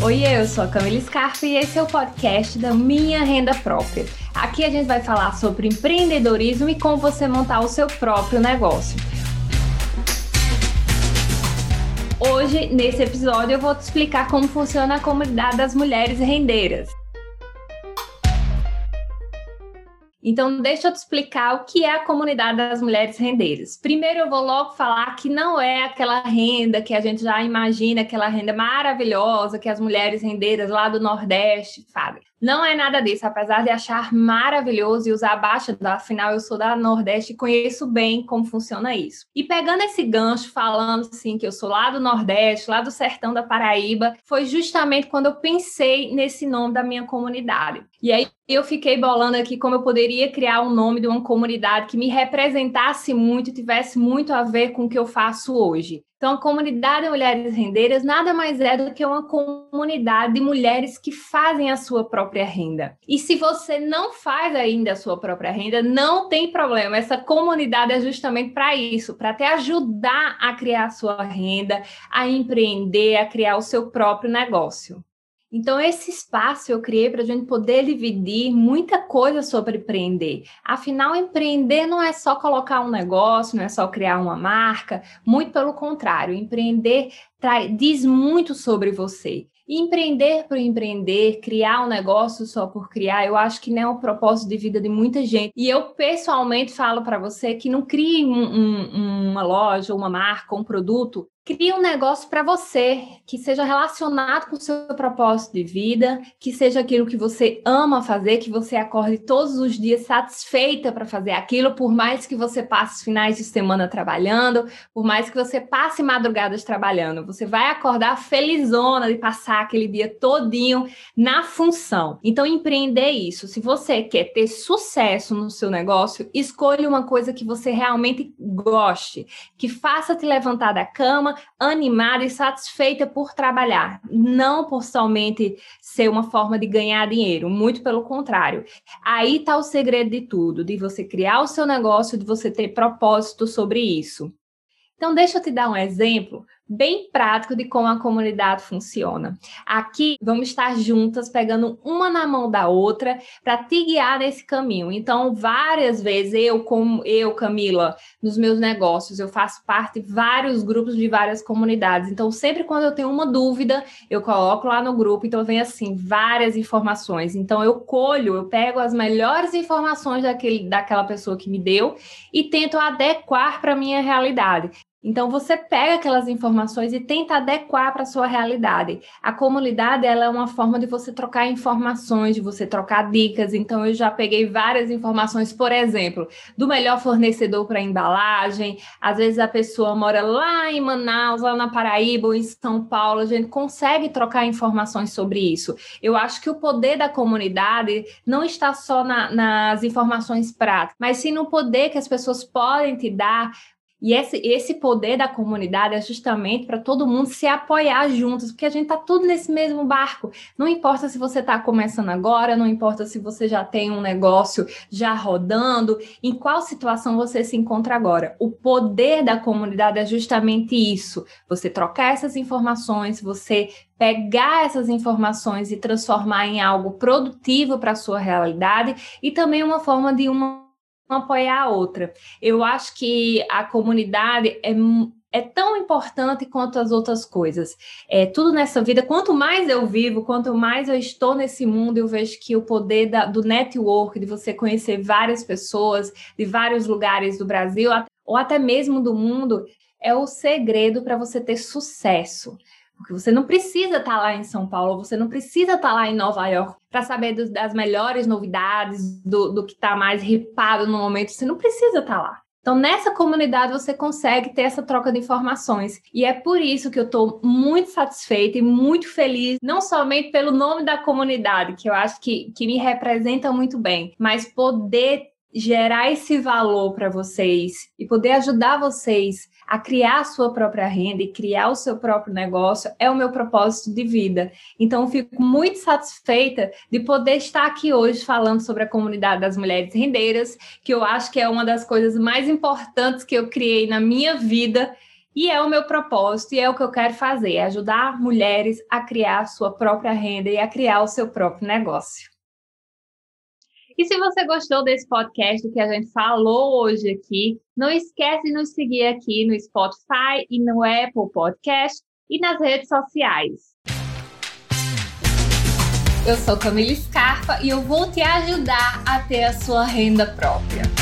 Oi, eu sou a Camila Scarpa e esse é o podcast da Minha Renda Própria. Aqui a gente vai falar sobre empreendedorismo e como você montar o seu próprio negócio. Hoje, nesse episódio, eu vou te explicar como funciona a comunidade das mulheres rendeiras. Então, deixa eu te explicar o que é a comunidade das mulheres rendeiras. Primeiro, eu vou logo falar que não é aquela renda que a gente já imagina, aquela renda maravilhosa que as mulheres rendeiras lá do Nordeste fazem. Não é nada disso, apesar de achar maravilhoso e usar abaixo, afinal eu sou da Nordeste e conheço bem como funciona isso. E pegando esse gancho, falando assim que eu sou lá do Nordeste, lá do sertão da Paraíba, foi justamente quando eu pensei nesse nome da minha comunidade. E aí eu fiquei bolando aqui como eu poderia criar um nome de uma comunidade que me representasse muito, tivesse muito a ver com o que eu faço hoje. Então, a comunidade Mulheres Rendeiras nada mais é do que uma comunidade de mulheres que fazem a sua própria renda. E se você não faz ainda a sua própria renda, não tem problema. Essa comunidade é justamente para isso, para te ajudar a criar a sua renda, a empreender, a criar o seu próprio negócio. Então, esse espaço eu criei para a gente poder dividir muita coisa sobre empreender. Afinal, empreender não é só colocar um negócio, não é só criar uma marca, muito pelo contrário, empreender trai, diz muito sobre você. Empreender por empreender, criar um negócio só por criar, eu acho que não é o propósito de vida de muita gente. E eu pessoalmente falo para você que não crie um, um, uma loja, uma marca, um produto Crie um negócio para você que seja relacionado com o seu propósito de vida, que seja aquilo que você ama fazer, que você acorde todos os dias satisfeita para fazer aquilo, por mais que você passe finais de semana trabalhando, por mais que você passe madrugadas trabalhando, você vai acordar felizona de passar aquele dia todinho na função. Então empreender isso. Se você quer ter sucesso no seu negócio, escolha uma coisa que você realmente goste, que faça te levantar da cama animada e satisfeita por trabalhar, não por somente ser uma forma de ganhar dinheiro, muito pelo contrário. Aí está o segredo de tudo, de você criar o seu negócio, de você ter propósito sobre isso. Então, deixa eu te dar um exemplo bem prático de como a comunidade funciona. Aqui vamos estar juntas, pegando uma na mão da outra, para te guiar nesse caminho. Então, várias vezes eu, como eu, Camila, nos meus negócios, eu faço parte de vários grupos de várias comunidades. Então, sempre quando eu tenho uma dúvida, eu coloco lá no grupo. Então, vem assim várias informações. Então, eu colho, eu pego as melhores informações daquele, daquela pessoa que me deu e tento adequar para minha realidade. Então você pega aquelas informações e tenta adequar para a sua realidade. A comunidade ela é uma forma de você trocar informações, de você trocar dicas. Então eu já peguei várias informações, por exemplo, do melhor fornecedor para embalagem. Às vezes a pessoa mora lá em Manaus, lá na Paraíba ou em São Paulo, a gente consegue trocar informações sobre isso. Eu acho que o poder da comunidade não está só na, nas informações práticas, mas sim no poder que as pessoas podem te dar e esse, esse poder da comunidade é justamente para todo mundo se apoiar juntos, porque a gente está tudo nesse mesmo barco. Não importa se você está começando agora, não importa se você já tem um negócio já rodando, em qual situação você se encontra agora. O poder da comunidade é justamente isso: você trocar essas informações, você pegar essas informações e transformar em algo produtivo para a sua realidade e também uma forma de uma apoiar a outra. Eu acho que a comunidade é, é tão importante quanto as outras coisas. É tudo nessa vida. Quanto mais eu vivo, quanto mais eu estou nesse mundo, eu vejo que o poder da, do network, de você conhecer várias pessoas de vários lugares do Brasil ou até mesmo do mundo, é o segredo para você ter sucesso. Porque você não precisa estar tá lá em São Paulo, você não precisa estar tá lá em Nova York para saber dos, das melhores novidades, do, do que está mais ripado no momento. Você não precisa estar tá lá. Então, nessa comunidade, você consegue ter essa troca de informações. E é por isso que eu estou muito satisfeita e muito feliz, não somente pelo nome da comunidade, que eu acho que, que me representa muito bem, mas poder gerar esse valor para vocês e poder ajudar vocês a criar a sua própria renda e criar o seu próprio negócio é o meu propósito de vida. Então, fico muito satisfeita de poder estar aqui hoje falando sobre a comunidade das mulheres rendeiras, que eu acho que é uma das coisas mais importantes que eu criei na minha vida E é o meu propósito e é o que eu quero fazer, é ajudar mulheres a criar a sua própria renda e a criar o seu próprio negócio. E se você gostou desse podcast que a gente falou hoje aqui, não esquece de nos seguir aqui no Spotify e no Apple Podcast e nas redes sociais. Eu sou Camila Scarpa e eu vou te ajudar a ter a sua renda própria.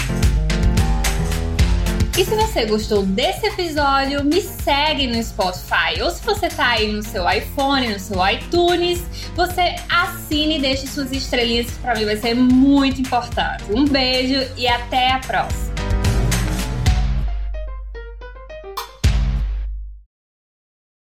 E se você gostou desse episódio, me segue no Spotify. Ou se você tá aí no seu iPhone, no seu iTunes, você assine e deixe suas estrelinhas, para mim vai ser muito importante. Um beijo e até a próxima.